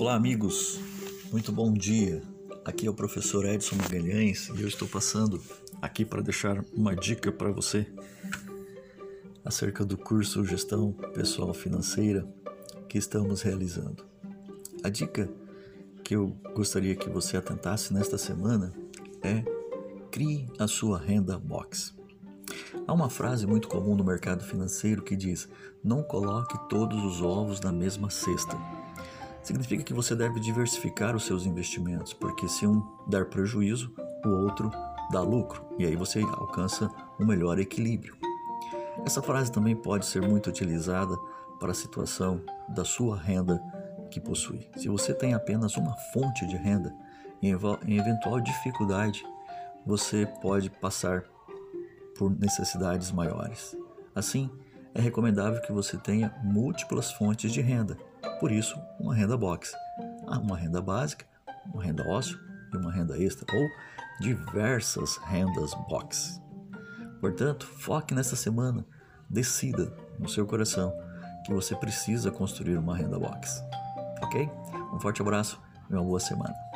Olá, amigos. Muito bom dia. Aqui é o professor Edson Magalhães e eu estou passando aqui para deixar uma dica para você acerca do curso Gestão Pessoal Financeira que estamos realizando. A dica que eu gostaria que você atentasse nesta semana é crie a sua renda box. Há uma frase muito comum no mercado financeiro que diz: não coloque todos os ovos na mesma cesta. Significa que você deve diversificar os seus investimentos, porque se um der prejuízo, o outro dá lucro, e aí você alcança um melhor equilíbrio. Essa frase também pode ser muito utilizada para a situação da sua renda que possui. Se você tem apenas uma fonte de renda, em eventual dificuldade, você pode passar por necessidades maiores. Assim, é recomendável que você tenha múltiplas fontes de renda, por isso, uma renda box. Há uma renda básica, uma renda ósseo e uma renda extra, ou diversas rendas box. Portanto, foque nessa semana, decida no seu coração que você precisa construir uma renda box. Ok? Um forte abraço e uma boa semana.